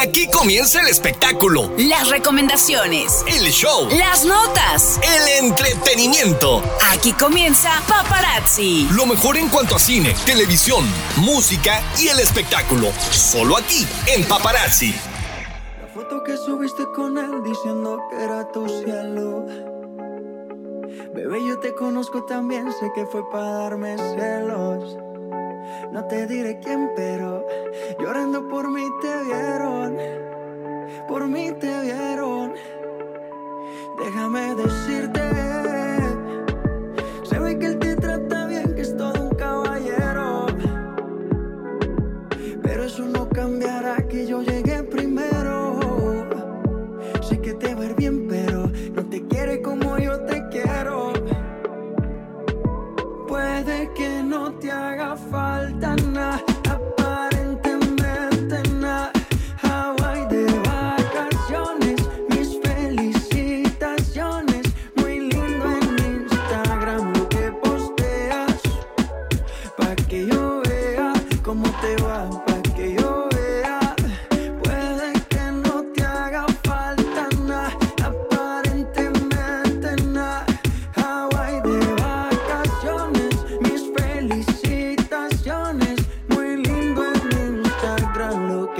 Aquí comienza el espectáculo, Las recomendaciones. el show, Las notas. el entretenimiento. Aquí comienza Paparazzi. Lo mejor en cuanto a cine, televisión, música y el espectáculo. Solo aquí, en Paparazzi. La foto que subiste con él diciendo que era tu cielo. Bebé, yo te conozco también, sé que fue para darme celos. No te diré quién, pero llorando por mí te vieron. Por mí te vieron. Déjame decirte. Se ve que él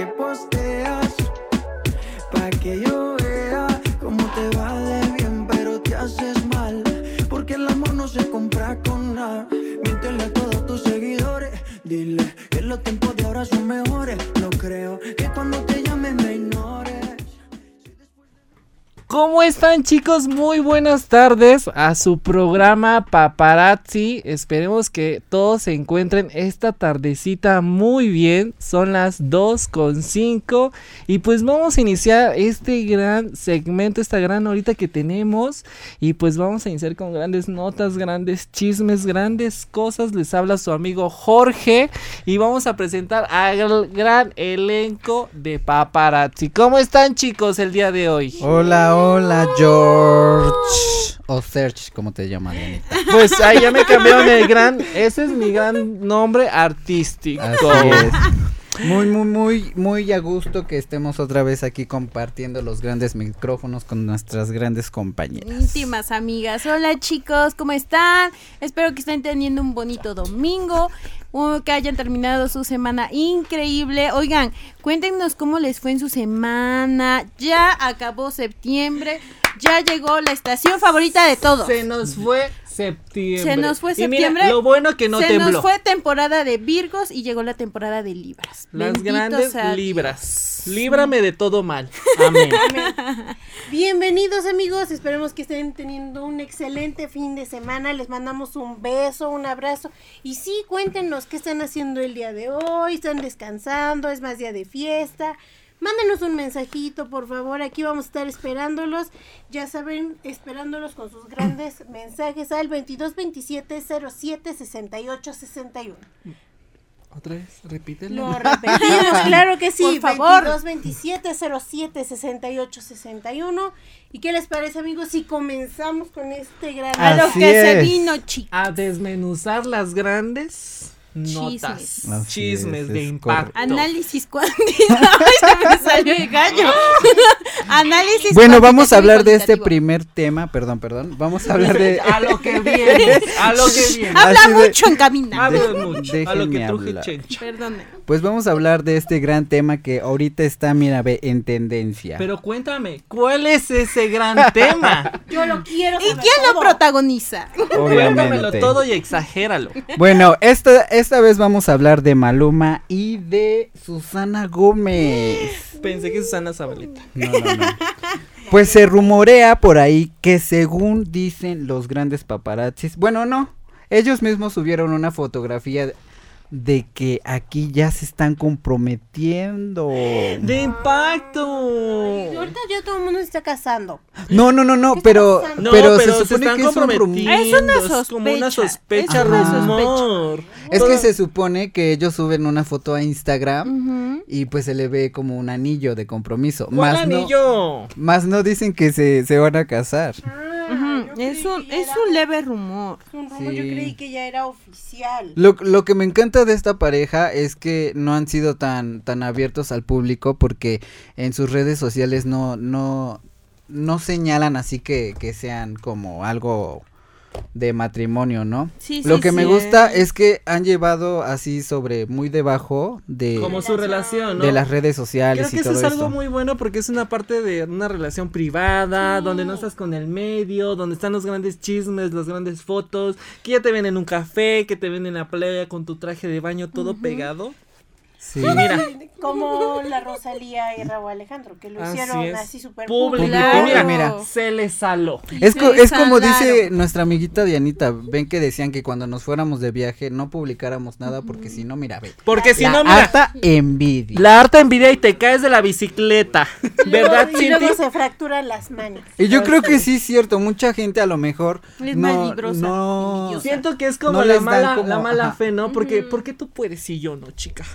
que posteas. Pa' que yo vea cómo te va de bien, pero te haces mal. Porque el amor no se compra con nada. Miéntele a todos tus seguidores. Dile que los tiempos de ahora son mejores. ¿Cómo están chicos? Muy buenas tardes a su programa Paparazzi. Esperemos que todos se encuentren esta tardecita muy bien. Son las 2 con 5 y pues vamos a iniciar este gran segmento, esta gran horita que tenemos y pues vamos a iniciar con grandes notas, grandes chismes, grandes cosas. Les habla su amigo Jorge y vamos a presentar al gran elenco de Paparazzi. ¿Cómo están chicos el día de hoy? Hola, hola, George. O Serge, como te llaman, Dianita. Pues ahí ya me cambiaron el gran. Ese es mi gran nombre artístico. Así es. Muy, muy, muy, muy a gusto que estemos otra vez aquí compartiendo los grandes micrófonos con nuestras grandes compañeras. íntimas amigas. Hola chicos, ¿cómo están? Espero que estén teniendo un bonito domingo, o que hayan terminado su semana increíble. Oigan, cuéntenos cómo les fue en su semana. Ya acabó septiembre, ya llegó la estación favorita de todos. Se nos fue septiembre. Se nos fue mira, septiembre. lo bueno que no Se tembló. nos fue temporada de Virgos y llegó la temporada de Libras. Las grandes libras. Líbrame de todo mal. Amén. Bienvenidos amigos, esperemos que estén teniendo un excelente fin de semana, les mandamos un beso, un abrazo. Y sí, cuéntenos qué están haciendo el día de hoy, están descansando, es más día de fiesta, mándenos un mensajito por favor, aquí vamos a estar esperándolos, ya saben, esperándolos con sus grandes mensajes al 22 27 07 68 61. Otra vez, repítelo. Lo repetimos, Claro que sí, Por favor. 22 27 07 68 61. ¿Y qué les parece, amigos, si comenzamos con este gran A lo que se vino, chicos. A desmenuzar las grandes notas. Chismes es, de es impacto. Análisis cuantitativo. Ay, se me salió el gallo. Análisis Bueno, vamos a y hablar de este primer tema, perdón, perdón. Vamos a hablar de... A lo que viene. A lo que viene. Habla Así de- mucho en camina. Habla mucho. A lo que truje chencha. Perdone. Pues vamos a hablar de este gran tema que ahorita está, mira, ve, en tendencia. Pero cuéntame, ¿cuál es ese gran tema? Yo lo quiero ¿Y saber quién lo todo. protagoniza? Cuéntamelo Obviamente. todo y exagéralo. Bueno, esta, esta vez vamos a hablar de Maluma y de Susana Gómez. Pensé que Susana Zabaleta. No, no, no. Pues se rumorea por ahí que según dicen los grandes paparazzis, bueno, no, ellos mismos subieron una fotografía de- que aquí ya se están comprometiendo. ¡De impacto! Ahorita ya todo el mundo se está casando. No, no, no, no, ¿Qué está pero? No, pero, pero, se supone que es un rumor. comprometiendo. Es una Es como una sospecha, sospecha, es una rumor. Es que se supone que ellos suben una foto a Instagram y pues se le ve como un anillo de compromiso. ¿Cuál Más no, anillo? más no dicen que se, se van a casar. Ujú. Es un, es era un leve rumor. un rumor, Yo Sí. creí que ya era oficial. Lo, lo que me encanta de esta pareja es que no han sido tan, tan abiertos al público porque en sus redes sociales no, no, no señalan así que, que sean como algo de matrimonio, ¿no? Sí, Lo sí, que me gusta es que han llevado así sobre muy debajo de, Como su relación, ¿no? de las redes sociales Creo que eso es algo muy bueno porque es una parte de una relación privada, donde no estás con el medio, donde están los grandes chismes, las grandes fotos, que ya te ven en un café, que te ven en la playa con tu traje de baño todo pegado. Sí. Mira, Como la Rosalía y Raúl Alejandro, que lo Así hicieron es. así súper público. Claro. Mira, Mira. se le saló. Es, co- es como dice nuestra amiguita Dianita, ven que decían que cuando nos fuéramos de viaje no publicáramos nada porque si no, mira, ve. Porque si la no, mira, harta envidia. la harta envidia y te caes de la bicicleta. ¿Verdad, y luego Cinti? se fracturan las manos. Y yo creo que sí es cierto, mucha gente a lo mejor Es no, no. Siento que es como No la, les mala, como- la mala ajá. fe, ¿no? Porque, porque tú puedes y yo no, chica.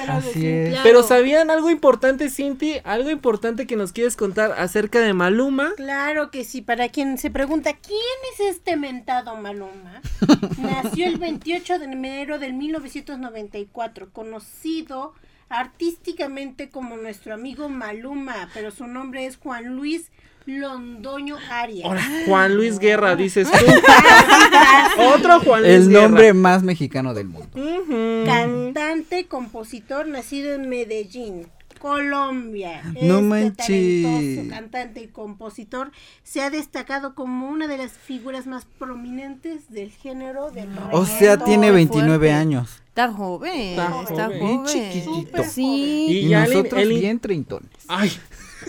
Pero Así de- es. Claro. Pero ¿sabían algo importante, Cinti? Algo importante que nos quieres contar acerca de Maluma. Claro que sí, para quien se pregunta quién es este mentado Maluma, nació el 28 de enero del 1994, conocido artísticamente como nuestro amigo Maluma, pero su nombre es Juan Luis Londoño Arias. Ahora, Juan Luis Guerra, dices tú. Otro Juan Luis el Guerra. nombre más mexicano del mundo. Cantante, compositor, nacido en Medellín, Colombia. No Este manches. talentoso cantante y compositor se ha destacado como una de las figuras más prominentes del género del O sea, tiene Muy 29 fuerte. años. Está joven. Está Está, joven. joven. Bien chiquitito. Sí. Y Y, ya el- nosotros el- bien treintones. Ay,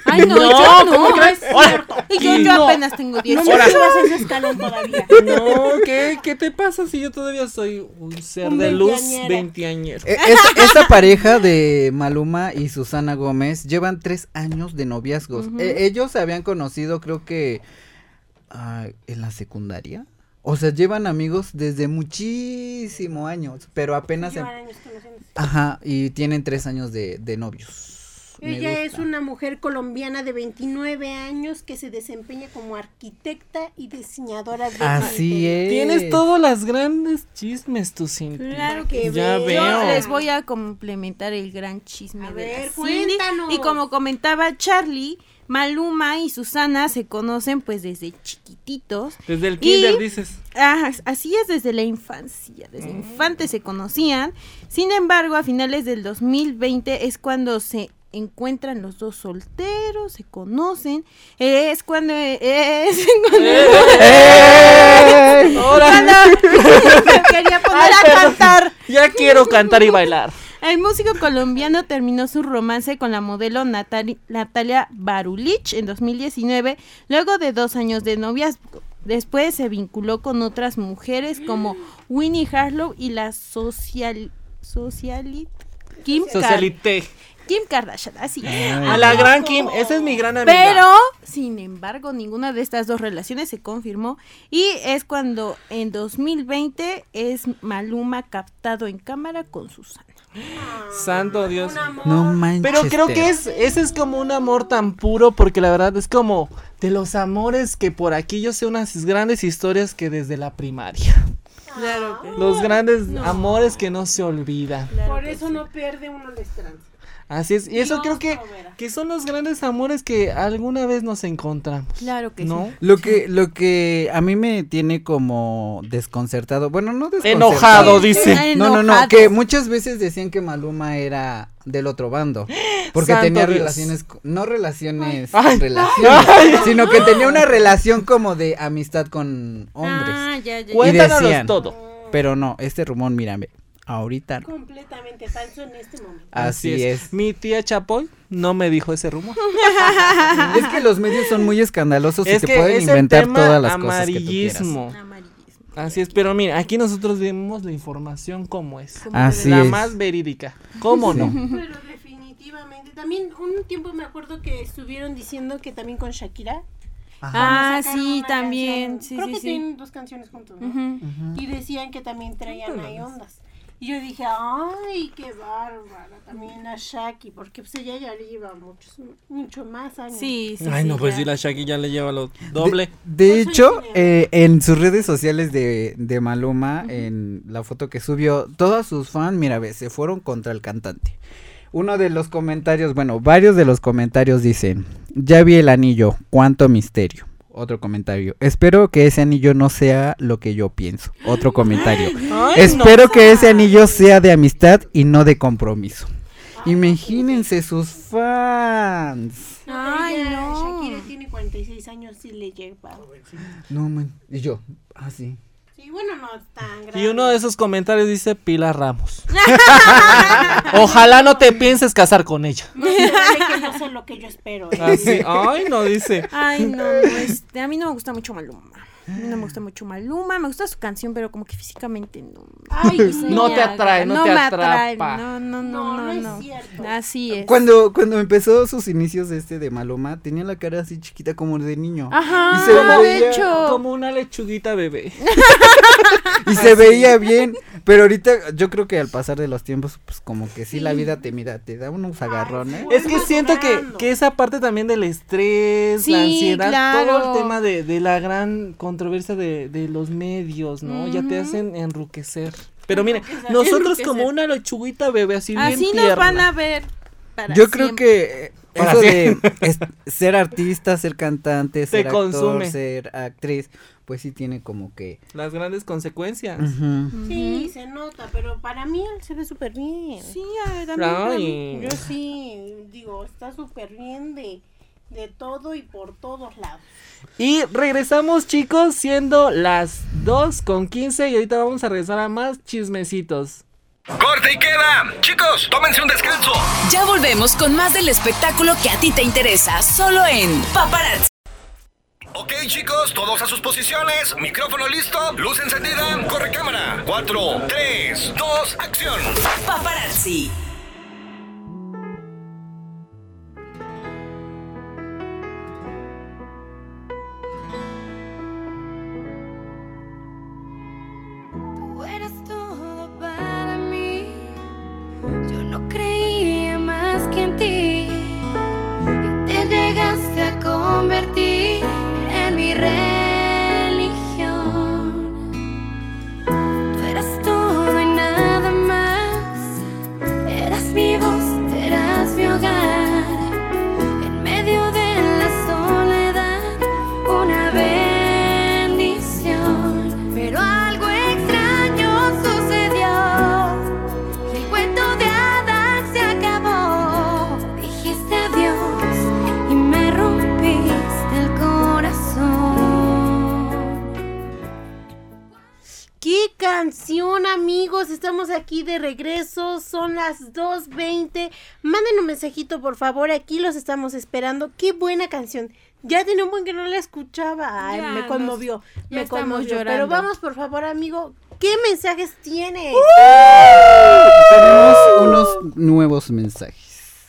Ay, no, No, yo no. ¿cómo crees? Ahora, Y yo, yo no. apenas tengo 10 No me años. subas a ese escalón todavía. no, ¿qué, ¿qué te pasa si yo todavía soy un ser Un de luz veinteañero. veinteañero? E- es- esta pareja de Maluma y Susana Gómez llevan tres años de noviazgos. E- ellos se habían conocido, creo que ah, en la secundaria. O sea, llevan amigos desde muchísimo años, pero apenas... em- Llevan años conociéndose. Ajá, y tienen tres años de, de novios. Ella es una mujer colombiana de 29 años que se desempeña como arquitecta y diseñadora de Así es. Tienes todos los grandes chismes, tu Cinti. Claro que Ya veo. veo. Yo les voy a complementar el gran chisme A de ver, la Cindy. cuéntanos. Y como comentaba Charlie, Maluma y Susana se conocen pues desde chiquititos. Desde el Y- kinder dices. Ah, así es desde la infancia, desde infantes se conocían. Sin embargo, a finales del 2020 es cuando se encuentran los dos solteros, se conocen. Es cuando es quería poner Ay, a cantar. Ya quiero cantar y bailar. El músico colombiano terminó su romance con la modelo Natali- Natalia Barulich en 2019, luego de dos años de noviazgo. Después se vinculó con otras mujeres como Winnie Harlow y la social, socialit Kim, Socialité. Kim Kardashian. Así. A la gran Kim, esa es mi gran amiga. Pero, sin embargo, ninguna de estas dos relaciones se confirmó y es cuando en 2020 es Maluma captado en cámara con Susana. Santo Dios. No manches. Pero creo que es, ese es como un amor tan puro porque la verdad es como de los amores que por aquí yo sé unas grandes historias que desde la primaria. Claro que Los grandes amores que no se olvidan. Por eso no pierde uno la esperanza. Así es. Y eso Dios creo que, que son los grandes amores que alguna vez nos encontramos. Claro que ¿No? sí. Lo que, lo que a mí me tiene como desconcertado, bueno, no desconcertado. Enojado, dice. No, no, no, que muchas veces decían que Maluma era del otro bando, porque Santo tenía Dios. relaciones, no relaciones, Ay. relaciones, sino que tenía una relación como de amistad con hombres. Ah, ya, ya, ya. Cuéntanos decían. todo. Pero no, este rumor, mírame, ahorita no. Completamente falso en este momento. Así es. Mi tía Chapoy no me dijo ese rumor. Es que los medios son muy escandalosos y te pueden inventar tema todas las cosas que tú quieras. amarillismo. Así es, pero mira, aquí nosotros vemos la información como es. Como Así la es. más verídica. ¿Cómo no? Pero definitivamente. También un tiempo me acuerdo que estuvieron diciendo que también con Shakira. Ah, sacaron sí, también. Sí, Creo sí, que sí. tienen dos canciones juntos, ¿no? Y decían que también traían ahí ondas. Y yo dije, ay, qué bárbara. También a Shaki, porque pues ella ya le lleva muchos, mucho más años. Sí, sí. Ay, no, sí, pues ya. sí, la Shaki ya le lleva lo doble. De Pues hecho, eh, en sus redes sociales de, de Maluma, en la foto que subió, todos sus fans, mira, ve, se fueron contra el cantante. Uno de los comentarios, bueno, varios de los comentarios dicen, ya vi el anillo, cuánto misterio. Otro comentario, espero que ese anillo no sea lo que yo pienso. Otro comentario, Ay, espero que ese anillo sea de amistad y no de compromiso. Imagínense sus fans. No, Ay, no. Shakira tiene 46 años y le lleva. No, man. Y yo, ah, sí. Sí, bueno, no es tan grande. Y uno de esos comentarios dice Pilar Ramos. Ojalá no te pienses casar con ella. No, vale que no sea lo que yo espero. ¿eh? Así, ay, no dice. Ay, no, no, este, a mí no me gusta mucho Maluma. No me gusta mucho Maluma, me gusta su canción, pero como que físicamente no. Ay, No te atrae, no te me atrae, atrapa. No, no, no, No, no, no no. es cierto. Así es. Cuando, cuando empezó sus inicios este de Maluma, tenía la cara así chiquita como de niño. Ajá, Y se veía hecho. Como una lechuguita bebé. Y se veía bien. Pero ahorita yo creo que al pasar de los tiempos, pues como que sí, la vida te mira, te da unos agarrones. sí. Es que siento que, que esa parte también del estrés, Sí, la ansiedad, todo el tema de, de la gran controversia de, de los medios, ¿no? Ya te hacen enruquecer. Pero miren, nosotros como una lechuguita bebé así bien Así tierna. nos van a ver. para Yo creo que Para eso de es- ser artista, ser cantante, ser actor, consume. ser actriz, pues sí tiene como que... Las grandes consecuencias. Sí, se nota, pero para mí él se ve súper bien. Sí, a ver, también. Yo sí, digo, está súper bien de, de todo y por todos lados. Y regresamos, chicos, siendo las 2 con 15 y ahorita vamos a regresar a más chismecitos. Corte y queda. Chicos, tómense un descanso. Ya volvemos con más del espectáculo que a ti te interesa, solo en Paparazzi. Ok, chicos, todos a sus posiciones. Micrófono listo, luz encendida, corre cámara. 4, 3, 2, acción. Paparazzi. Las 2.20. Manden un mensajito, por favor, aquí los estamos esperando. ¡Qué buena canción! Ya tenía un buen que no la escuchaba. Ay, Ya me nos- conmovió, ya me estamos conmovió. Pero llorando. vamos, por favor, amigo, ¿qué mensajes tienes? Tenemos unos nuevos mensajes.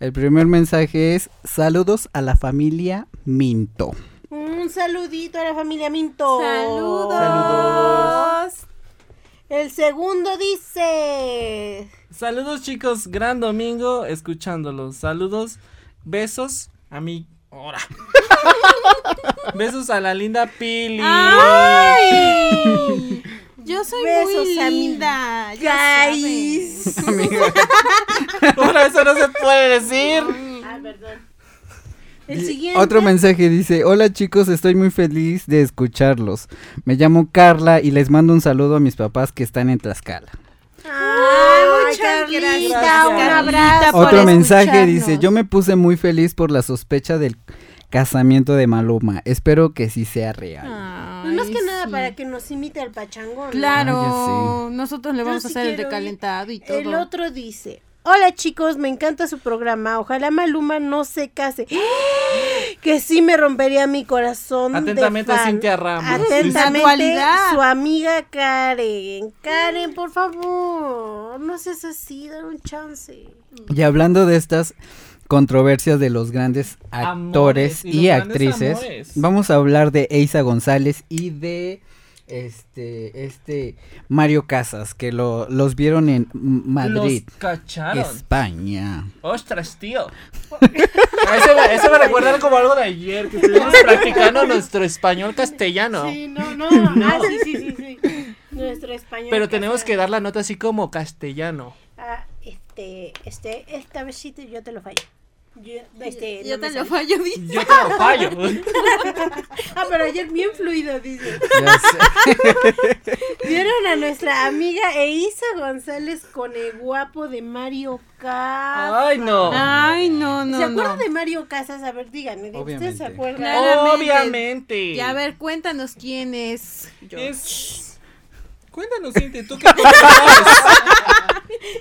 El primer mensaje es saludos a la familia Minto. Un saludito a la familia Minto. Saludos. Saludos. El segundo dice... Saludos, chicos. Gran domingo escuchándolos. Saludos, besos a mi. Ahora. besos a la linda Pili. ¡Ay! Yo soy Besos muy linda. Guys. eso no se puede decir. Ah, perdón. El Di- siguiente. Otro mensaje dice, hola chicos, estoy muy feliz de escucharlos. Me llamo Carla y les mando un saludo a mis papás que están en Tlaxcala. Ay, muchas Carlita, gracias. un abrazo. Otro mensaje dice, yo me puse muy feliz por la sospecha del casamiento de Maluma. Espero que sí sea real. Ay, Pues más que nada sí. para que nos imite al pachangón. ¿no? Claro, nosotros le Yo vamos a sí hacer el recalentado y todo. El otro dice, hola chicos, me encanta su programa, ojalá Maluma no se case. Que sí me rompería mi corazón. de Atentamente, fan. Cintia Ramos. Atentamente, su amiga Karen. Karen, por favor, no seas así, dale un chance. Y hablando de estas controversias de los grandes actores Amores, y actrices, vamos a hablar de Eiza González y de este, este Mario Casas, que lo, los vieron en Madrid, Los cacharon. España. Ostras, tío. Eso me, eso me recuerda como algo de ayer, que estuvimos practicando nuestro español castellano. Sí, no, no. Ah, sí, sí, sí, sí. Nuestro español. Pero tenemos que dar la nota así como castellano. Ah, este, este, esta vez sí te- yo te lo fallo. Yo, este, Yo no te lo sale. fallo, dice. Yo te lo fallo. Ah, pero ayer bien fluido, dice. Ya sé. Vieron a nuestra amiga Eisa González con el guapo de Mario Casas. Ay, no. Ay, no, no, ¿Se acuerdan no. de Mario Casas? A ver, díganme, ¿de ¿ustedes se Obviamente. acuerdan? Claramente. Obviamente. Y a ver, cuéntanos quién es. Es... Cuéntanos, Cintia, ¿tú qué sabes?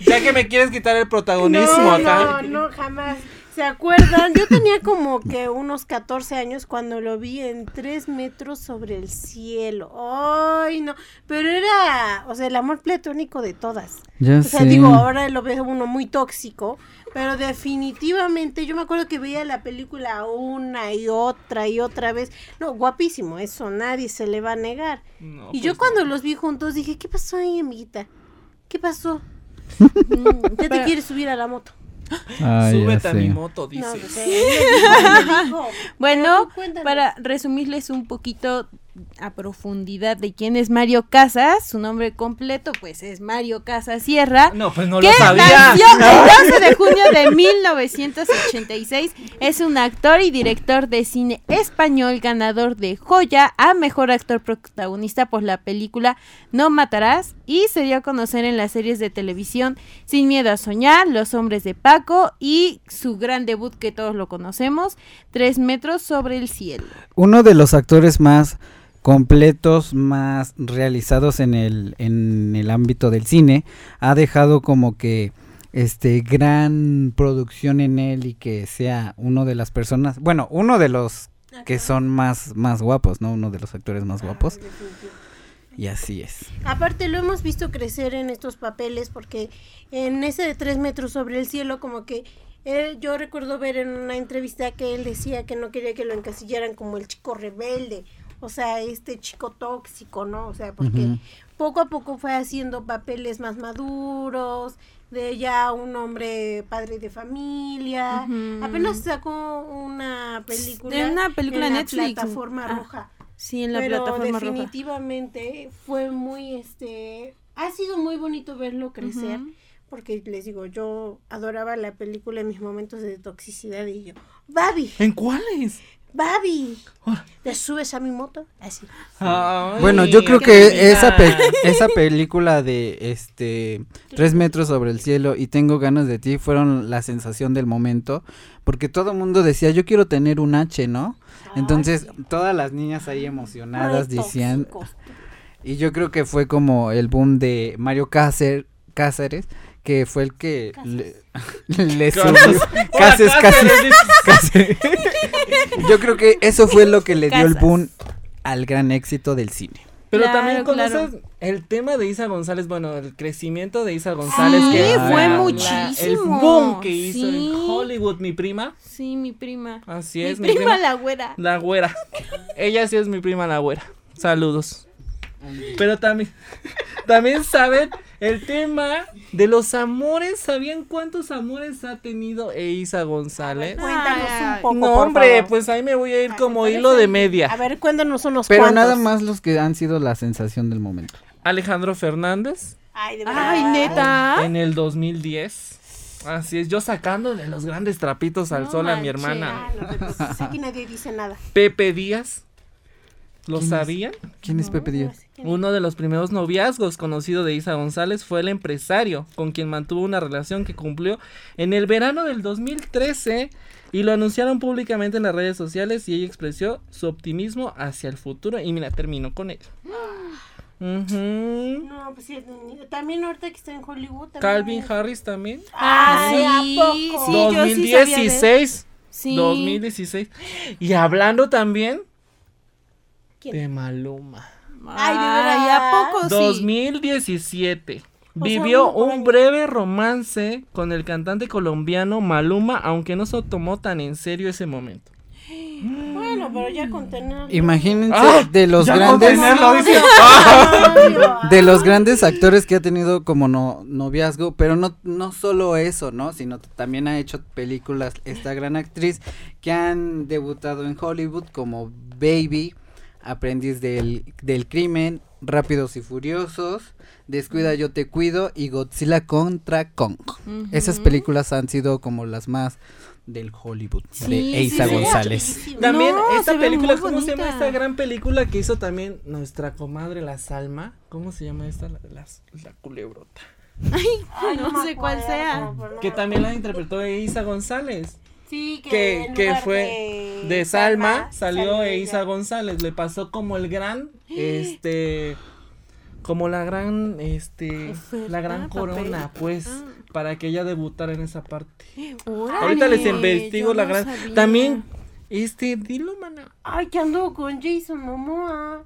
Ya que me quieres quitar el protagonismo no, acá. No, no, jamás. ¿Se acuerdan? Yo tenía como que unos 14 años cuando lo vi en 3 metros sobre el cielo. Ay, no. Pero era, o sea, el amor platónico de todas. Ya O sea, sé. digo, ahora lo ve uno muy tóxico, pero definitivamente yo me acuerdo que veía la película una y otra y otra vez. No, guapísimo, eso nadie se le va a negar. No, y yo pues cuando no. los vi juntos dije, ¿qué pasó ahí, amiguita? ¿Qué pasó? Mm, ¿Ya te quieres subir a la moto? Ay, ya Súbete a mi moto, No, dices. pues. Bueno, para resumirles un poquito a profundidad de quién es Mario Casas, su nombre completo pues es Mario Casas Sierra. No, pues no que lo sabía. nació el 12 de junio de 1986. Es un actor y director de cine español, ganador de Joya a Mejor Actor Protagonista por la película No Matarás y se dio a conocer en las series de televisión Sin Miedo a Soñar, Los Hombres de Paco y su gran debut que todos lo conocemos, Tres Metros sobre el Cielo. Uno de los actores más completos, más realizados en el, en el ámbito del cine, ha dejado como que este gran producción en él y que sea uno de las personas, bueno, uno de los que son más, más guapos, ¿no? Uno de los actores más guapos. Y así es. Aparte lo hemos visto crecer en estos papeles porque en ese de tres metros sobre el cielo como que él- yo recuerdo ver en una entrevista que él decía que no quería que lo encasillaran como el chico rebelde, o sea, este chico tóxico, ¿no? O sea, porque poco a poco fue haciendo papeles más maduros, de ya un hombre padre de familia. Apenas sacó una película De una película en la Netflix. plataforma Ah. roja Sí, en la pero plataforma roja. definitivamente fue muy este ha sido muy bonito verlo crecer porque les digo yo adoraba la película en mis momentos de toxicidad y yo Babi ¿En cuáles? Babi te subes a mi moto así. Ay, Bueno, yo creo que esa, pe- esa película de este Tres metros sobre el cielo y Tengo ganas de ti fueron la sensación del momento, porque todo el mundo decía, yo quiero tener un H, ¿no? Entonces, todas las niñas ahí emocionadas decían, y yo creo que fue como el boom de Mario Cácer- Cáceres, que fue el que le, le Casas. subió- Cáceres, Cáceres, Cáceres, Cáceres. Yo creo que eso fue lo que le dio el boom al gran éxito del cine. Pero Claro, también claro. conoces el tema de Isa González, bueno, el crecimiento de Isa González. Sí, que fue la- muchísimo, el boom que hizo sí. en Hollywood, mi prima. Sí, mi prima. Así mi es, mi prima, prima. la güera. La güera. Ella sí es mi prima la güera. Saludos. Pero también, también saben el tema de los amores. ¿Sabían cuántos amores ha tenido Eiza González? cuéntanos un poco No, por hombre, favor. pues ahí me voy a ir como hilo de media. a ver cuéntanos unos Pero cuantos nada más los que han sido la sensación del momento. Alejandro Fernández ay de verdad Ay, neta. en el 2010. Así es, yo sacándole los grandes trapitos al No sol a mi hermana. Ah, no preocupes, aquí nadie dice nada Pepe Díaz. ¿Lo ¿Quién es? sabían? ¿Quién es Pepe Díaz? Uno de los primeros noviazgos conocido de Isa González fue el empresario, con quien mantuvo una relación que cumplió en el verano del 2013 y lo anunciaron públicamente en las redes sociales y ella expresó su optimismo hacia el futuro y mira, terminó con él. No pues sí, también ahorita que está en Hollywood también Calvin es- Harris también. Ay, ¿a poco? sí, yo sí sabía de él. 2016. Sí. 2016. Y hablando también ¿Quién? de Maluma. Ay, de verdad. ¿a poco sí? 2017. O Vivió sea, un año. breve romance con el cantante colombiano Maluma, aunque no se tomó tan en serio ese momento. Bueno, pero ya con tener. Imagínense Ah, de los ya grandes dice. de los grandes actores que ha tenido como no, noviazgo, pero no no solo eso, ¿no? Sino también ha hecho películas esta gran actriz que han debutado en Hollywood como Baby, Aprendiz del, del crimen, Rápidos y Furiosos, Descuida yo te cuido y Godzilla contra Kong. Esas películas han sido como las más del Hollywood Sí, de Eiza sí. González. También No, esta película, ¿cómo se llama esta gran película que hizo también nuestra comadre La Salma? ¿Cómo se llama esta? La, la, la culebrota. Ay, no sé cuál sea. no Que también la interpretó Eiza González. Sí, que, Que, en que lugar fue de, de Salma, salió salió. Eiza González. Le pasó como el gran, este, como la gran, este, Oferta, la gran papel. corona, pues, Ah. para que ella debutara en esa parte. Ahorita les investigo la gran. sabía. También, este, dilo, mana. Ay, que anduvo con Jason Momoa.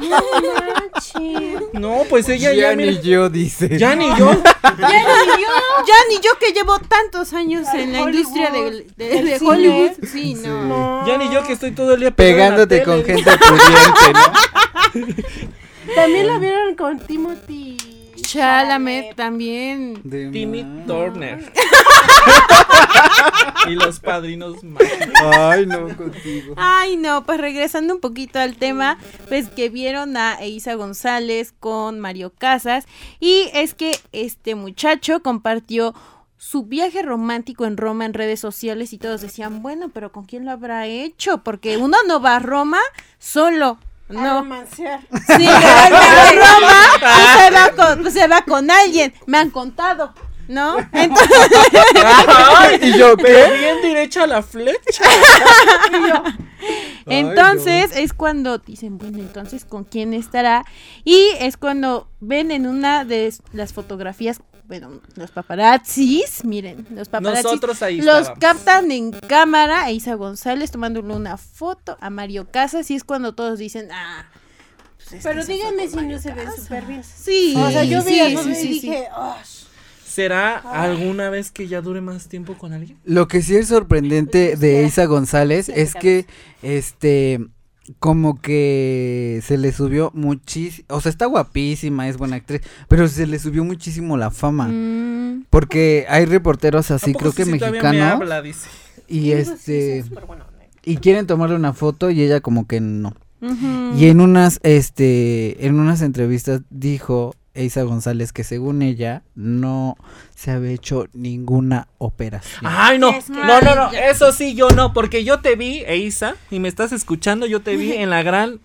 no pues ella ya, Ya mira, ni yo dice. ya ni yo. Ya ni yo, ya ni yo que llevo tantos años Ay, en la Hollywood, industria de, de- de cine. Hollywood. Sí, no. No. Ya ni yo que estoy todo el día pegándote con gente pudiente, ¿no? También la vieron con Timothy. Chalamet también. De Timmy más. Turner. y los padrinos mágicos. Ay, no, contigo. Ay, no, pues regresando un poquito al tema, pues que vieron a Eiza González con Mario Casas y es que este muchacho compartió su viaje romántico en Roma en redes sociales y todos decían, bueno, pero ¿con quién lo habrá hecho? Porque uno no va a Roma solo. No, romancear. sí, realmente Roma pues, se, va con, pues, se va con alguien, me han contado, ¿no? Entonces, ¿Y yo Pero qué? bien derecha la flecha. Entonces es cuando dicen, bueno, entonces con quién estará. Y es cuando ven en una de las fotografías, bueno, los paparazzis, miren, los paparazzis Nosotros ahí los estábamos. captan en cámara a Isa González tomándole una foto a Mario Casas y es cuando todos dicen, ah. pues Pero díganme si no se Casas". súper bien. Sí, O sea, yo vi sí, y sí. dije, "Oh, ¿Será alguna vez que ya dure más tiempo con alguien? Lo que sí es sorprendente de Isa González es que, este, como que se le subió muchísimo, o sea, está guapísima, es buena actriz, pero se le subió muchísimo la fama. Mm, Porque hay reporteros ¿A así, creo que sí todavía me mexicanos, habla, dice. y este, sí, súper bueno, y quieren tomarle una foto y ella como que no. Y en unas, este, en unas entrevistas dijo Isa González que según ella no se había hecho ninguna operación. Ay, no, no, no, no, eso sí, yo no, porque yo te vi, Eisa, y me estás escuchando, yo te vi en la gran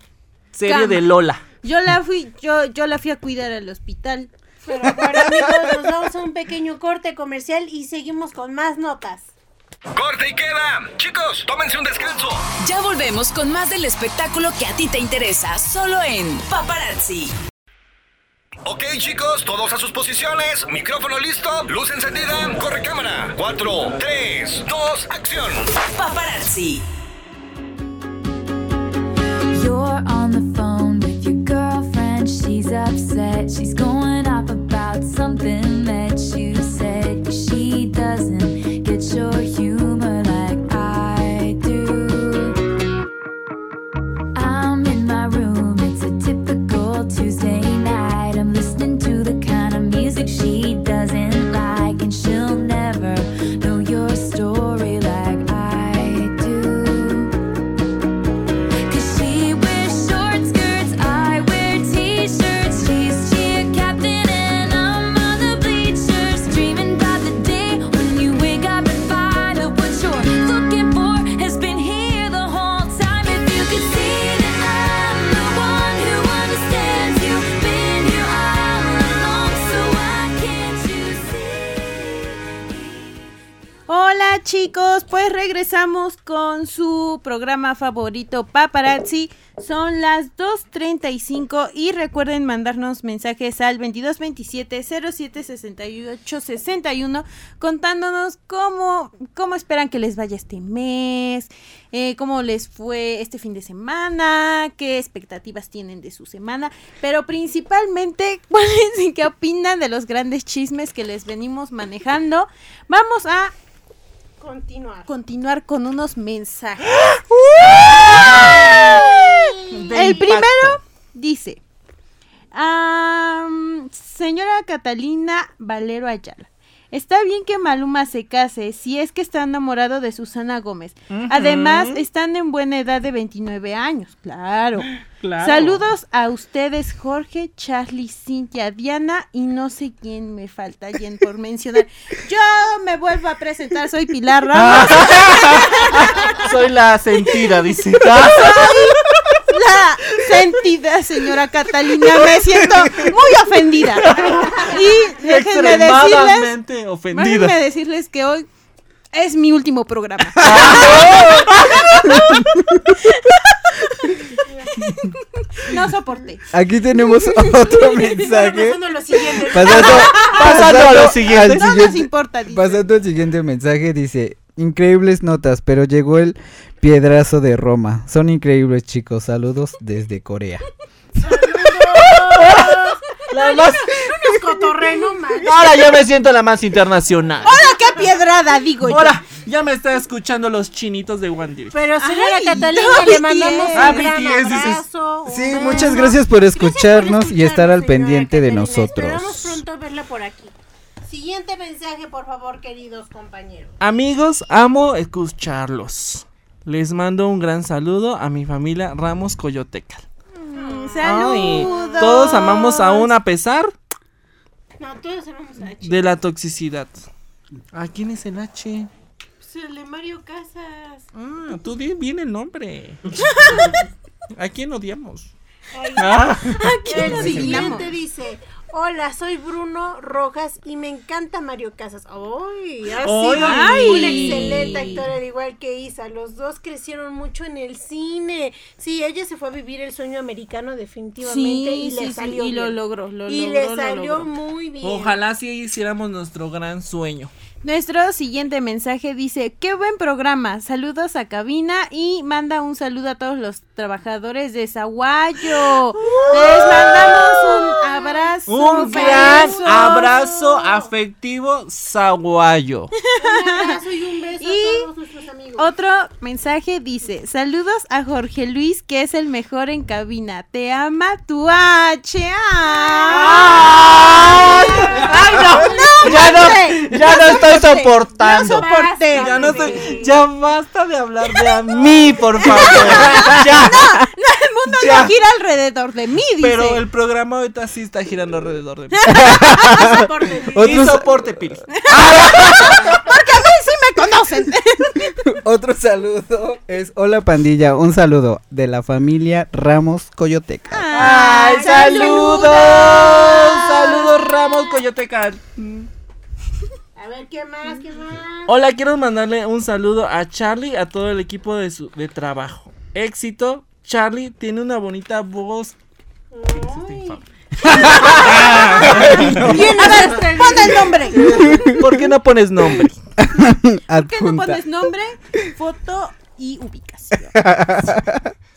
serie Cama. de Lola. Yo la fui, yo, yo la fui a cuidar al hospital. Pero bueno, amigos, nos vamos a un pequeño corte comercial y seguimos con más notas. Corte y queda. Chicos, tómense un descanso. Ya volvemos con más del espectáculo que a ti te interesa, solo en Paparazzi. Ok, chicos, todos a sus posiciones. Micrófono listo, luz encendida, corre cámara. 4, 3, 2, acción. Paparazzi. You're on the phone with your girlfriend. She's upset. She's going off about something that you said. She doesn't get your humor chicos, pues regresamos con su programa favorito Paparazzi. Son las 2.35 y recuerden mandarnos mensajes al 2227 07 68 61 contándonos cómo, cómo esperan que les vaya este mes, eh, cómo les fue este fin de semana, qué expectativas tienen de su semana, pero principalmente cuáles y qué opinan de los grandes chismes que les venimos manejando. Vamos a Continuar. continuar con unos mensajes. El primero dice, señora Catalina Valero Ayala. Está bien que Maluma se case si es que está enamorado de Susana Gómez. Además, están en buena edad de 29 años, claro. Claro. Saludos a ustedes, Jorge, Charlie, Cintia, Diana y no sé quién me falta alguien por mencionar. Yo me vuelvo a presentar, soy Pilar Ramos, Soy la sentida, dice. La sentida señora Catalina. Me siento muy ofendida. Y déjenme decirles, ofendida. déjenme decirles que hoy es mi último programa. No soporté. Aquí tenemos otro mensaje. Pasando a lo siguiente. Pasando, Pasando a lo al siguiente. No nos importa, dice. Pasando al siguiente mensaje, dice, increíbles notas, pero llegó el piedrazo de Roma. Son increíbles chicos, saludos desde Corea. La más-. Ahora ya me siento la más internacional. ¡Hola, qué piedrada! Digo yo. Ahora ya me está escuchando los chinitos de One Direction. Pero señora Ay, Catalina, no, le mandamos un Ah, gran BTS, dices. abrazo. un Sí, beso. muchas gracias por escucharnos y estar al pendiente de nosotros. Esperamos pronto verla por aquí. Siguiente mensaje, por favor, queridos compañeros. Amigos, amo escucharlos. Les mando un gran saludo a mi familia Ramos Coyotecal. Ay, ¡Saludos! todos amamos aún a pesar No, todos amamos a H. de la toxicidad. ¿A quién es el H? Pues el de Mario Casas. Ah, tú di bien el nombre. ¿A quién odiamos? Ay, Ah, el nos siguiente indignamos? dice: Hola, soy Bruno Rojas y me encanta Mario Casas. ¡Ay! Ha Ay. sido un excelente actor, al igual que Isa. Los dos crecieron mucho en el cine. Sí, ella se fue a vivir el sueño americano, definitivamente. Sí, y sí, le sí, salió y lo logró, lo y logró, le lo salió logró. muy bien. ojalá sí hiciéramos nuestro gran sueño. Nuestro siguiente mensaje dice, qué buen programa, saludos a cabina y manda un saludo a todos los trabajadores de Zaguayo. Les mandamos un abrazo. Un gran beso. abrazo afectivo saguayo. Un abrazo y un beso Y a todos nuestros amigos. Otro mensaje dice, saludos a Jorge Luis, que es el mejor en cabina. Te ama tu H. ¡Ay! ¡Ay, no! Ya no, ya no estoy soportando. No soporté. Ya no estoy, ya basta de hablar de a mí, por favor. Ya. El mundo Ya. no gira alrededor de mí, dice. Pero el programa ahorita sí está girando alrededor de mí. Soporte. Y soporte, Pili. Porque a mí sí me conocen. Otro saludo es, hola pandilla, un saludo de la familia Ramos Coyoteca. ¡Ay, saludos! Saludos, Ramos Coyoteca. A ver, ¿qué más? ¿Qué más? Hola, quiero mandarle un saludo a Charlie, a todo el equipo de, su, de trabajo. Éxito. Charlie tiene una bonita voz. Ay, A ver, pon el nombre. ¿Por qué no pones nombre? ¿Por qué no pones nombre, foto y ubicación?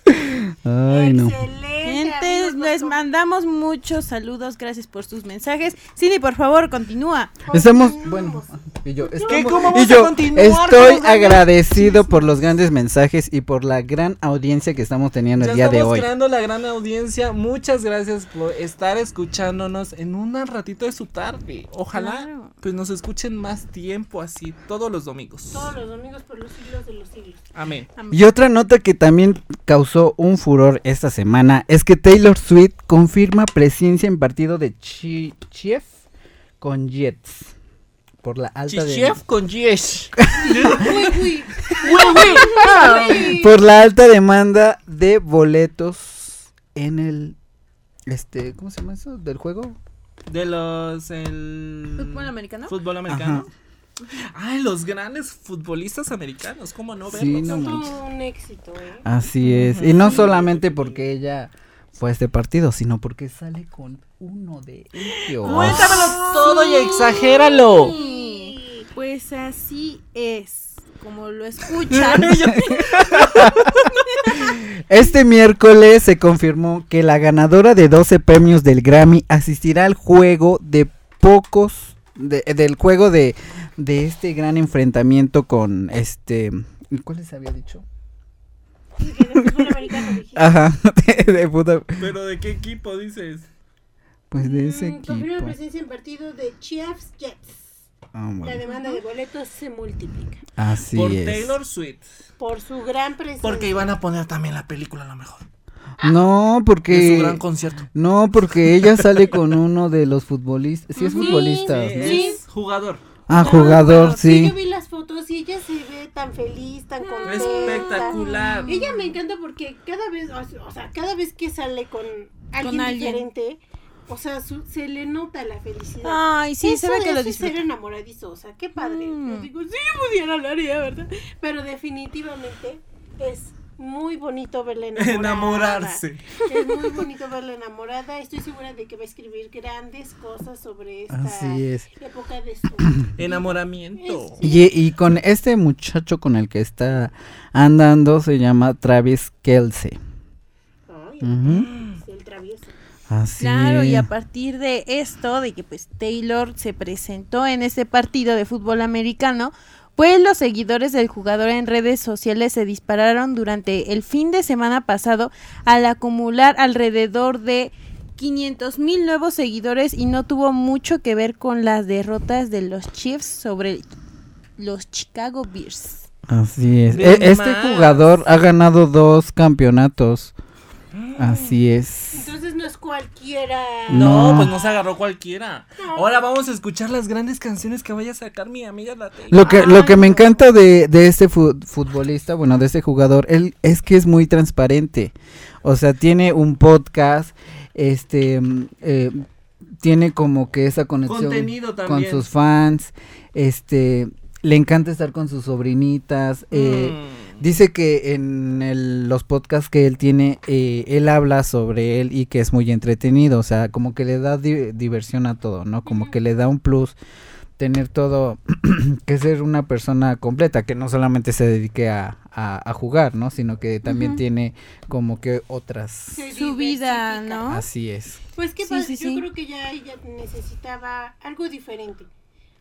Ay, no. Excelente. Gente, amigos, les mandamos muchos saludos. Gracias por sus mensajes. Cindy, por favor, continúa. Estamos, bueno, y yo, estamos- ¿Cómo y vamos yo a continuar estoy agradecido por los grandes mensajes y por la gran audiencia que estamos teniendo el día de estamos hoy. creando la gran audiencia. Muchas gracias por estar escuchándonos en un ratito de su tarde. Ojalá Claro. pues nos escuchen más tiempo así, todos los domingos. Todos los domingos por los siglos de los siglos. Amén. Y otra nota que también causó un furor esta semana es que Taylor Swift confirma presencia en partido de Chi- Chief con Jets por la alta de- con. Uy, uy. por la alta demanda de boletos en el este ¿cómo se llama eso? del juego. De los. El... ¿Fútbol americano? Fútbol americano. Ay, los grandes futbolistas americanos. ¿Cómo no Sí, verlos? no manches. todo un éxito, ¿eh? Así es. Y no solamente porque ella fue a este partido, sino porque sale con uno de ellos. Cuéntamelo todo y exagéralo. Sí, Pues así es. Como lo escuchan. Este miércoles se confirmó que la ganadora de 12 premios del Grammy asistirá al juego de pocos, de- del juego de, de este gran enfrentamiento con este, ¿cuál les había dicho? De fútbol americano, dije. Ajá, de, de fútbol. ¿Pero de qué equipo dices? Pues de ese Mm, Confirma equipo. presencia en partido de Chiefs Jets. Ah, La demanda de boletos se multiplica. Así Por es. Taylor Swift. Por su gran presencia. Porque iban a poner también la película a lo mejor. No, De porque. su gran concierto. No, porque ella sale con uno de los futbolistas. Sí, es futbolista. Sí, ¿no? Sí. es jugador. Ah, No, jugador, pero sí. Yo vi las fotos y ella se ve tan feliz, tan contenta. Espectacular. Ella me encanta porque cada vez, o sea, cada vez que sale con alguien, Con alguien. diferente, o sea, su- se le nota la felicidad. Ay, sí, se Eso- ve que lo eso es ser disfruta. enamoradizo, o sea, qué padre. Mm. Yo digo, si yo pudiera lo haría, ¿verdad? Pero definitivamente es muy bonito verla enamorada. Enamorarse. Es muy bonito verla enamorada. Estoy segura de que va a escribir grandes cosas sobre esta Así es. época de su Enamoramiento. Y, y con este muchacho con el que está andando se llama Travis Kelsey. Ay, el travieso. Así Claro, y a partir de esto, de que pues Taylor se presentó en este partido de fútbol americano, pues los seguidores del jugador en redes sociales se dispararon durante el fin de semana pasado al acumular alrededor de 500 mil nuevos seguidores y no tuvo mucho que ver con las derrotas de los Chiefs sobre los Chicago Bears. Así es. E- Este jugador ha ganado dos campeonatos. Así es. Entonces no es cualquiera. No, No. pues no se agarró cualquiera. Ahora vamos a escuchar las grandes canciones que vaya a sacar mi amiga la. Lo que, lo que me encanta de, de este fu- futbolista, bueno, de este jugador, él es que es muy transparente. O sea, tiene un podcast, este, mm, eh, tiene como que esa conexión con sus fans, este, le encanta estar con sus sobrinitas. eh, Mm. Dice que en el- los podcasts que él tiene, eh, él habla sobre él y que es muy entretenido, o sea, como que le da di- diversión a todo, ¿no? Como que le da un plus tener todo, que ser una persona completa, que no solamente se dedique a, a- a jugar, ¿no? Sino que también tiene como que otras... Su vida. ¿no? Así es. Pues qué Sí, yo sí. creo que ya ella necesitaba algo diferente.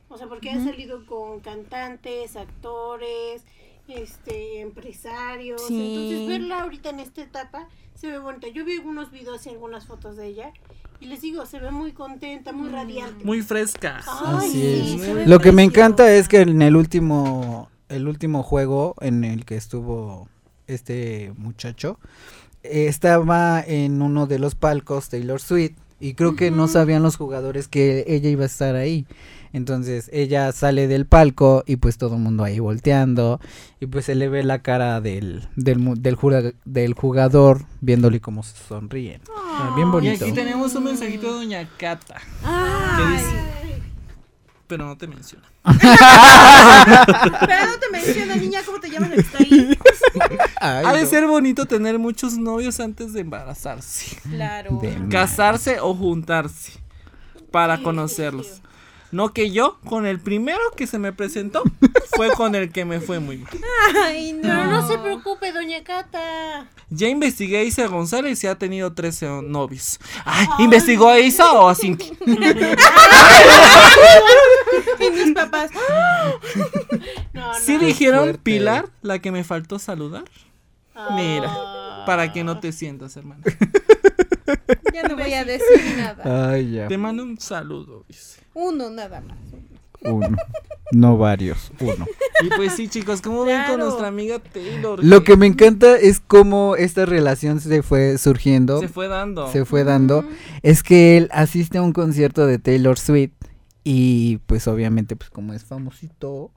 O sea, porque ha Ujú. salido con cantantes, actores, este, empresarios. Sí. Entonces verla ahorita en esta etapa se ve bonita. Yo vi algunos videos y algunas fotos de ella y les digo, se ve muy contenta, muy radiante. Muy fresca. Ay, Así es. Lo que me encanta es que en el último, el último juego en el que estuvo este muchacho, estaba en uno de los palcos Taylor Swift y creo que no sabían los jugadores que ella iba a estar ahí. Entonces ella sale del palco y pues todo el mundo ahí volteando y pues se le ve la cara del, del, mu- del, jura- del jugador viéndole cómo se sonríe. O sea, bien Y bonito. aquí tenemos un mensajito de Doña Cata. Que dice, pero no te menciona. pero no te menciona, niña, ¿cómo te llamas está ahí? Ay, ha de no. ser bonito tener muchos novios antes de embarazarse, Claro. De casarse o juntarse para conocerlos. No que yo, con el primero que se me presentó, fue con el que me fue muy mal. Ay, no. Pero no se preocupe, doña Cata. Ya investigué a Isa González y ha tenido 13 novios. Ay, ¿investigó a Isa o a Cintia? Y mis papás. No, no. ¿Sí dijeron fuerte. Pilar, la que me faltó saludar? Ah. Mira, para que no te sientas, hermano. Ya no voy a decir nada. Ay, ya. Te mando un saludo, dice. Uno nada más. Uno. No varios, uno. Y pues sí, chicos, ¿cómo ven con Claro. nuestra amiga Taylor? Lo que me encanta es cómo esta relación se fue surgiendo, se fue dando. se fue dando. Es que él asiste a un concierto de Taylor Swift y pues obviamente pues como es famosito,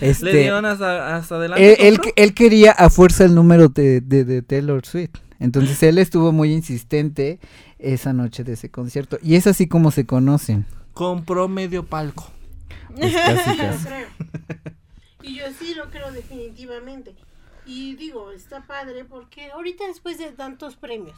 Le este, dieron hasta, hasta adelante. él, él, quería a fuerza el número de, de, de Taylor Swift. Entonces él estuvo muy insistente esa noche de ese concierto. Y es así como se conocen. Compró medio palco. Pues casi, casi. Y yo sí lo creo definitivamente. Y digo, está padre porque ahorita después de tantos premios,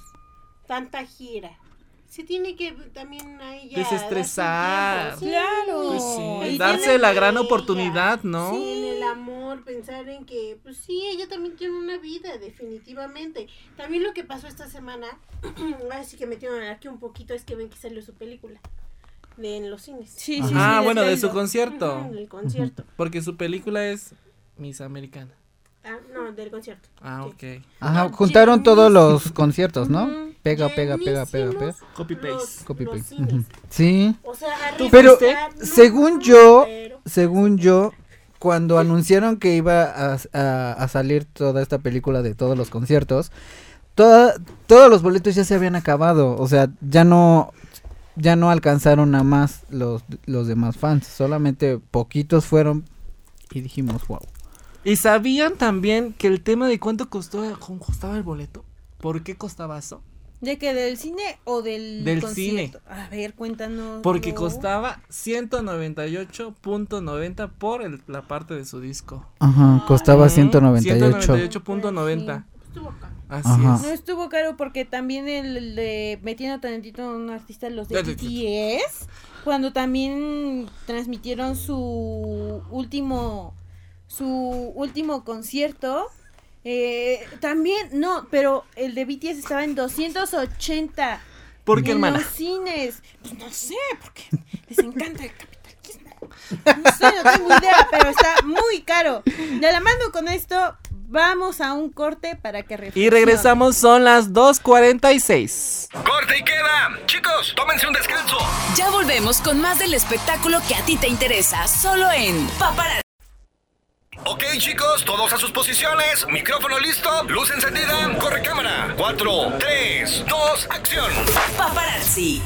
tanta gira, se tiene que también a ella Desestresar. sí. Claro. Pues sí, Y darse la gran ella, oportunidad, ¿no? Sí, en el amor, pensar en que, pues sí, ella también tiene una vida, definitivamente. También lo que pasó esta semana, así que metieron aquí un poquito, es que ven que salió su película de en los cines. Sí, sí, ah, sí, bueno, de su concierto. Porque su película es Miss Americana. Ah, no, del concierto. Ah, Sí. ok. Ajá, juntaron todos los conciertos, ¿no? Pega, pega, pega, pega, pega. Copy paste. Copy paste. Sí. O sea, Pero según no, yo, pero- según yo, cuando anunciaron que iba a, a- a salir toda esta película de todos los conciertos, toda- todos los boletos ya se habían acabado, o sea, ya no ya no alcanzaron a más los, los demás fans, solamente poquitos fueron y dijimos, wow. ¿Y sabían también que el tema de cuánto costó, costaba el boleto? ¿Por qué costaba eso? ¿De que del cine o del, Del concierto? A ver, cuéntanos. Porque no. costaba 198.90 por el- la parte de su disco. Ajá, costaba Ujú, 198. 198.90. Así Ajá. No es. estuvo caro porque también el, de metiendo tantito a un artista los de Ya, ya, ya. BTS cuando también transmitieron su último su último concierto eh, también no pero el de BTS estaba en 280 ¿Por qué, en hermana? los cines pues no sé porque les encanta el capitalismo no sé no tengo idea pero está muy caro de la mano con esto vamos a un corte para que Y reflexionen. regresamos, son las 2.46. Corte y queda. Chicos, tómense un descanso. Ya volvemos con más del espectáculo que a ti te interesa, solo en Paparazzi. Ok, chicos, todos a sus posiciones. Micrófono listo, luz encendida, corre cámara. 4, 3, 2, acción. Paparazzi.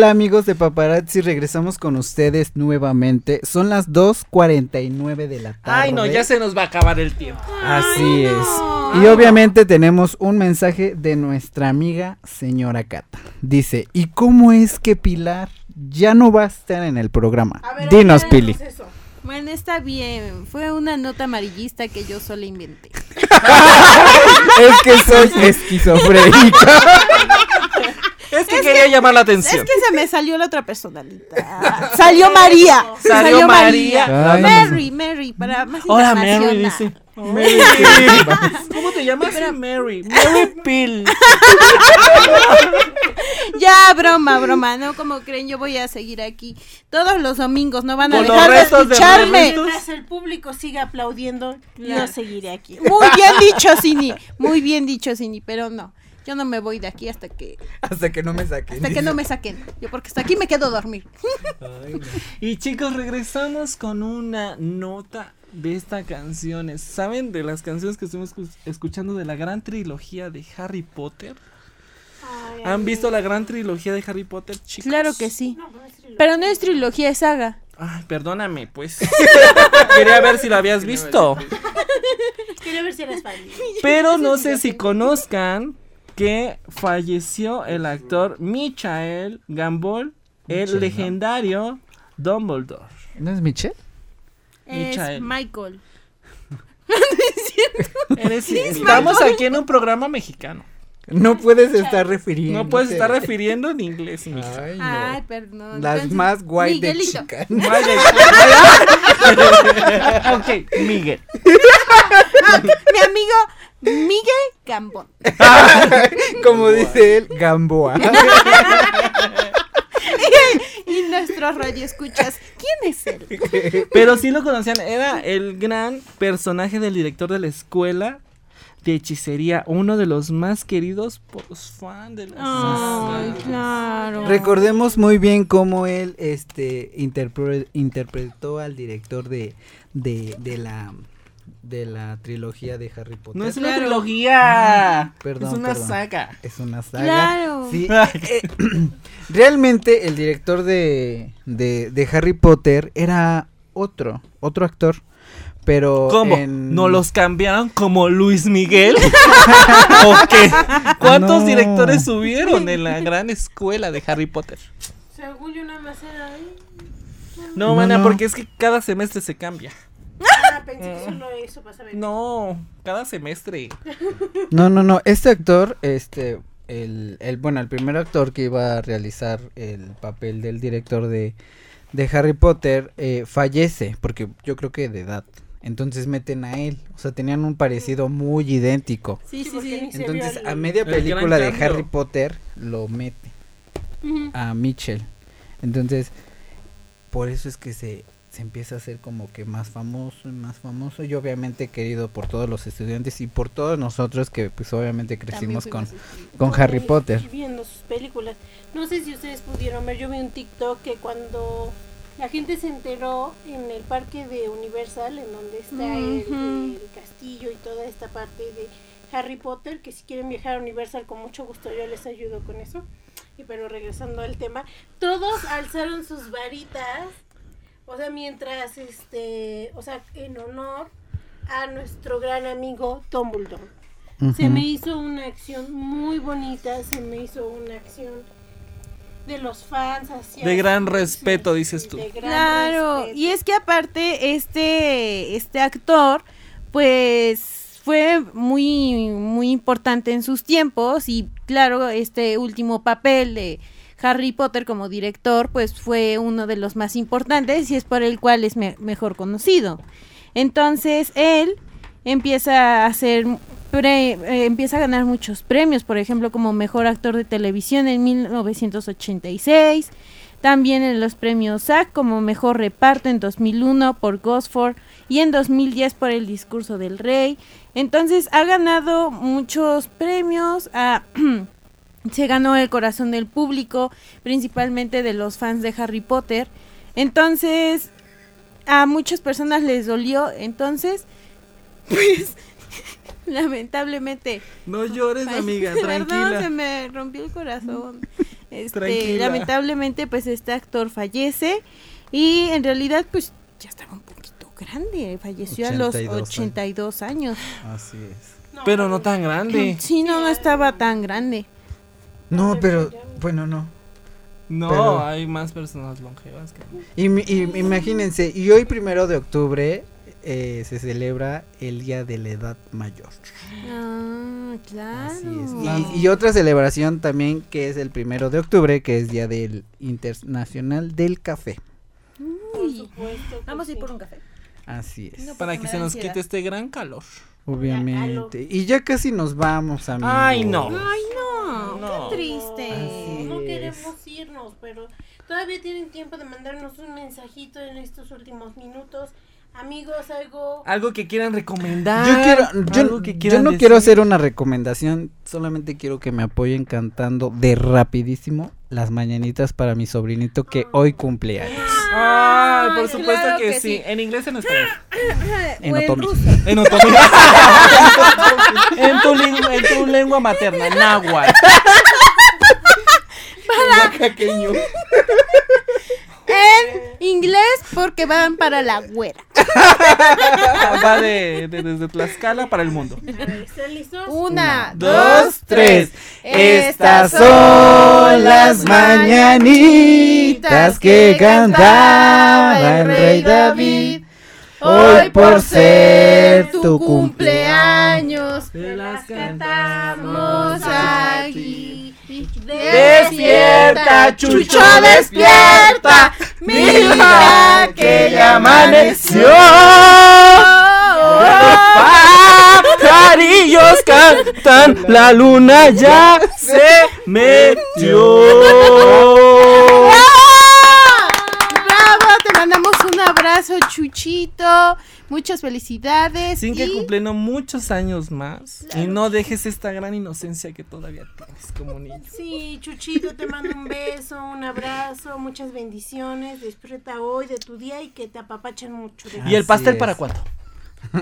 Hola, amigos de Paparazzi, regresamos con ustedes nuevamente. Son las 2.49 de la tarde. Ay, no, ya se nos va a acabar el tiempo. Así es. Y obviamente tenemos un mensaje de nuestra amiga señora Cata. Dice, ¿y cómo es que Pilar ya no va a estar en el programa? A ver, Dinos, Pili. eso. Bueno, está bien. Fue una nota amarillista que yo sola inventé. es que soy esquizofrénica. Es que quería llamar la Es atención. que se me salió la otra personalidad. Salió María. Salió María. Mary, Mary, para más Hola, Mary, dice. Mary. ¿Cómo te llamas? Mary. Mary Pill. Ya, broma, broma. No, como creen, yo voy a seguir aquí todos los domingos. No van a Con dejar de escucharme. Mientras el público siga aplaudiendo, Claro. yo seguiré aquí. Muy bien dicho, Cini. Muy bien dicho, Cini. Pero no. Yo no me voy de aquí hasta que Hasta que no me saquen. hasta que no me saquen. Yo porque hasta aquí me quedo a dormir. Y chicos, regresamos con una nota de esta canción. ¿Saben de las canciones que estuvimos escu- escuchando de la gran trilogía de Harry Potter? ¿Han visto la gran trilogía de Harry Potter, chicos? Claro que sí. Pero no es trilogía, es saga. Ay, perdóname, pues. Quería ver si la habías visto. Quería ver si eres fan. Pero no sé si conozcan que falleció el actor Michael Gambol, el ¿no? legendario Dumbledore. ¿No es Michelle? Es Michael. Michael. Eres- estamos aquí en un programa mexicano. No puedes estar refiriendo. No puedes estar refiriendo en inglés, mija. Ay, no. Ay, perdón. Las Entonces, más guay Miguelito. de chica. Vale. ok, Miguel. Mi amigo Miguel Gambón. Como dice él, Gamboa. Y nuestros radioescuchas, ¿quién es él? Pero sí lo conocían, era el gran personaje del director de la escuela de hechicería, uno de los más queridos por los fans de la claro. Recordemos muy bien cómo él este interpre- interpretó al director de, de, de la de la trilogía de Harry Potter. No es una Claro. trilogía. Perdón, es una perdón. saga. Es una saga. Claro. Sí, eh, realmente el director de, de, de Harry Potter era otro, otro actor. Pero ¿Cómo? en- ¿No los cambiaron como Luis Miguel? ¿O qué? ¿Cuántos No. directores subieron en la gran escuela de Harry Potter? Según yo era ahí. No, No, mana, no. porque es que cada semestre se cambia. Ah, pensé que solo eso pasaba. en- No, cada semestre. No, no, no. Este actor, este, el, el, bueno, el primer actor que iba a realizar el papel del director de, de Harry Potter eh, fallece, porque yo creo que de edad. Entonces meten a él. O sea, tenían un parecido muy idéntico. Sí, sí, sí. Entonces, a media película de. Harry Potter lo mete a Mitchell. Entonces, por eso es que se, se empieza a hacer como que más famoso y más famoso y obviamente querido por todos los estudiantes y por todos nosotros que pues obviamente crecimos con, con Harry Potter. y Viendo sus películas. No sé si ustedes pudieron ver, yo vi un TikTok que cuando la gente se enteró en el parque de Universal, en donde está el- el, castillo y toda esta parte de Harry Potter, que si quieren viajar a Universal con mucho gusto yo les ayudo con eso. Y pero regresando al tema, todos alzaron sus varitas, o sea, mientras este, o sea, en honor a nuestro gran amigo Dumbledore. Se Ujú. me hizo una acción muy bonita, se me hizo una acción de los fans hacia De gran respeto, dices tú. de gran Claro, respeto. y es que aparte este este actor pues fue muy muy importante en sus tiempos y claro, este último papel de Harry Potter como director pues fue uno de los más importantes y es por el cual es me- mejor conocido. Entonces, él empieza a hacer eh, empieza a ganar muchos premios, por ejemplo, como mejor actor de televisión en 1986, también en los premios SAG como mejor reparto en 2001 por Gosford y en 2010 por El discurso del rey. Entonces, ha ganado muchos premios, ha- se ganó el corazón del público, principalmente de los fans de Harry Potter. Entonces, a muchas personas les dolió, entonces, pues, lamentablemente. No llores, Ay, amiga, Perdón, se tranquila. me rompió el corazón. Este, Tranquila. lamentablemente, pues este actor fallece y en realidad, pues ya estaba un poquito grande. Falleció a los 82 años. 82 años. Así es. Pero no tan grande. Sí, no, no estaba tan grande. No, pero bueno, no. No, Pero- hay más personas longevas que. Y, y imagínense, y hoy primero de octubre eh, se celebra el Día de la Edad Mayor. Ah, claro. Así es. Y, y otra celebración también que es el primero de octubre, que es Día del Internacional del Café. Uy, supuesto que Vamos a ir por un café. Así es. No, Para que se nos ansiedad. quite este gran calor. Obviamente. Y ya casi nos vamos, amigos. Ay, no. Ay, no, No. qué triste. Así No es. queremos irnos, pero todavía tienen tiempo de mandarnos un mensajito en estos últimos minutos. Amigos, algo... Algo que quieran recomendar. Yo quiero, yo, algo que yo no decir. quiero hacer una recomendación, solamente quiero que me apoyen cantando de rapidísimo las mañanitas para mi sobrinito que hoy cumple años. Ay, por supuesto claro que, que sí. sí. En inglés en español. En en otomí. En otomí. en, tu lengua, en tu lengua materna, en náhuatl. En inglés porque van para la güera. Va de, de- desde Tlaxcala para el mundo. ¿Están listos? Una, dos, tres. Estas son las mañanitas que cantaba el rey David. Hoy por ser tu cumpleaños. Te las Estamos aquí. Despierta, Chucho, despierta. Mira que ya amaneció. Pajarillos cantan, la luna ya se metió. ¡Bravo! Te mandamos un abrazo, Chuchito. Muchas felicidades. Sin que y- cumpliendo muchos años más. Y no dejes esta gran inocencia que todavía tienes como niño. Sí, Chuchito, te mando un beso, un abrazo, muchas bendiciones. Disfruta hoy de tu día y que te apapachen mucho. de ¿Y el pastel es. para cuándo?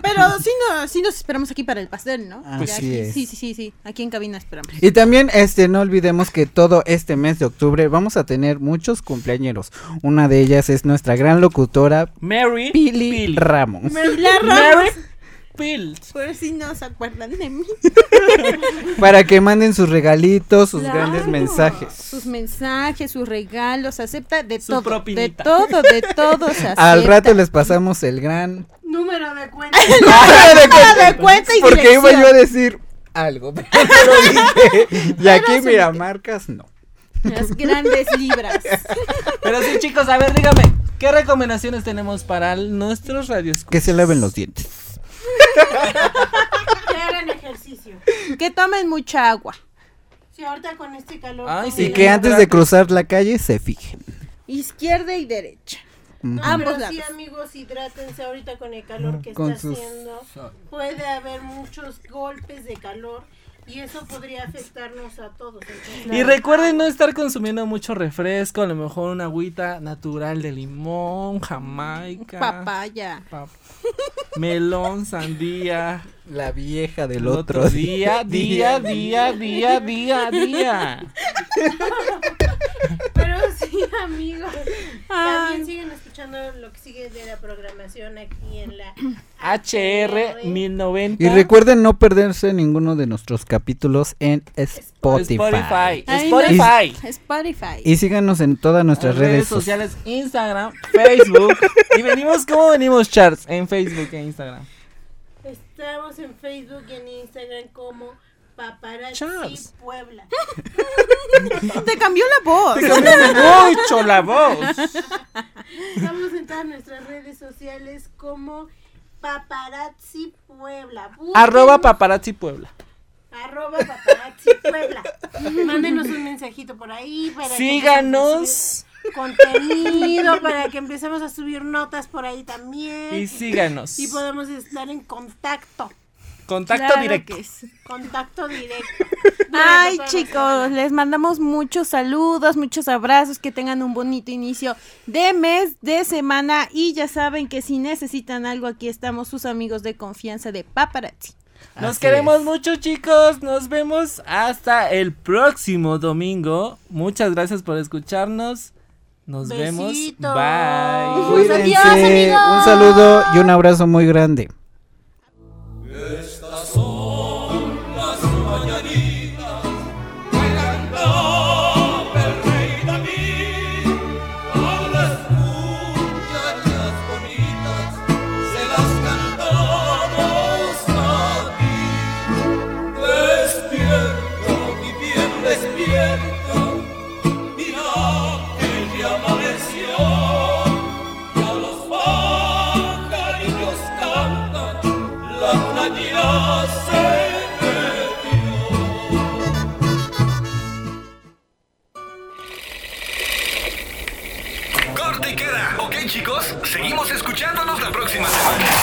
Pero sí, no, sí nos esperamos aquí para el pastel, ¿no? Pues Ya sí aquí- es. sí, sí, sí, sí. Aquí en cabina esperamos. Y también, este, no olvidemos que todo este mes de octubre vamos a tener muchos cumpleañeros. Una de ellas es nuestra gran locutora Mary Pili Pili. Ramos. Mary Pills. Por si no se acuerdan de mí. Para que manden sus regalitos, sus Claro. grandes mensajes. Sus mensajes, sus regalos, acepta de Su todo. propinita. De todo, de todo se acepta. Al rato les pasamos el gran... Número de cuenta. de cuenta y Porque iba yo a decir algo, pero no lo dije. Y aquí, mira, marcas no. Las grandes libras. Pero sí, chicos, a ver, dígame, ¿qué recomendaciones tenemos para nuestros radios? Que se laven los dientes. Que hagan ejercicio. Que tomen mucha agua. Si ahorita con este calor. Ay, sí, Y que antes de cruzar la calle se fijen. Izquierda y derecha. No, ambos pero sí, amigos, hidrátense ahorita con el calor que Con está sus- haciendo. Puede haber muchos golpes de calor y eso podría afectarnos a todos. Entonces, Y recuerden no estar consumiendo mucho refresco, a lo mejor una agüita natural de limón, jamaica, Papaya. pap- melón, sandía. La vieja del El otro, día, día, día, día, día, día. Pero sí, amigos. Ay. También siguen escuchando lo que sigue de la programación aquí en la HR 1090. Y recuerden no perderse ninguno de nuestros capítulos en Spotify. Spotify. Spotify. no, Spotify. Y síganos en todas nuestras Las redes, sociales. Instagram, Facebook. y venimos, ¿cómo venimos, charts? En Facebook e Instagram. Estamos en Facebook y en Instagram como Paparazzi Charles. Puebla. Te cambió la voz. Mucho la voz. Estamos en todas nuestras redes sociales como Paparazzi Puebla. Arroba paparazzi Puebla. arroba Paparazzi Puebla. Mándenos un mensajito por ahí para Síganos contenido para que empecemos a subir notas por ahí también y síganos. y podamos estar en contacto. Contacto Claro directo. que sí. Contacto directo. Ay, chicos, les mandamos muchos saludos, muchos abrazos, que tengan un bonito inicio de mes, de semana y ya saben que si necesitan algo aquí estamos sus amigos de confianza de Paparazzi. Nos Así queremos es. mucho, chicos. Nos vemos hasta el próximo domingo. Muchas gracias por escucharnos. Nos vemos. Bye. Cuídense. Adiós, amigos. Un saludo y un abrazo muy grande. Son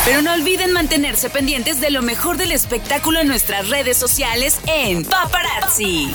Pero no olviden mantenerse pendientes de lo mejor del espectáculo en nuestras redes sociales en Paparazzi.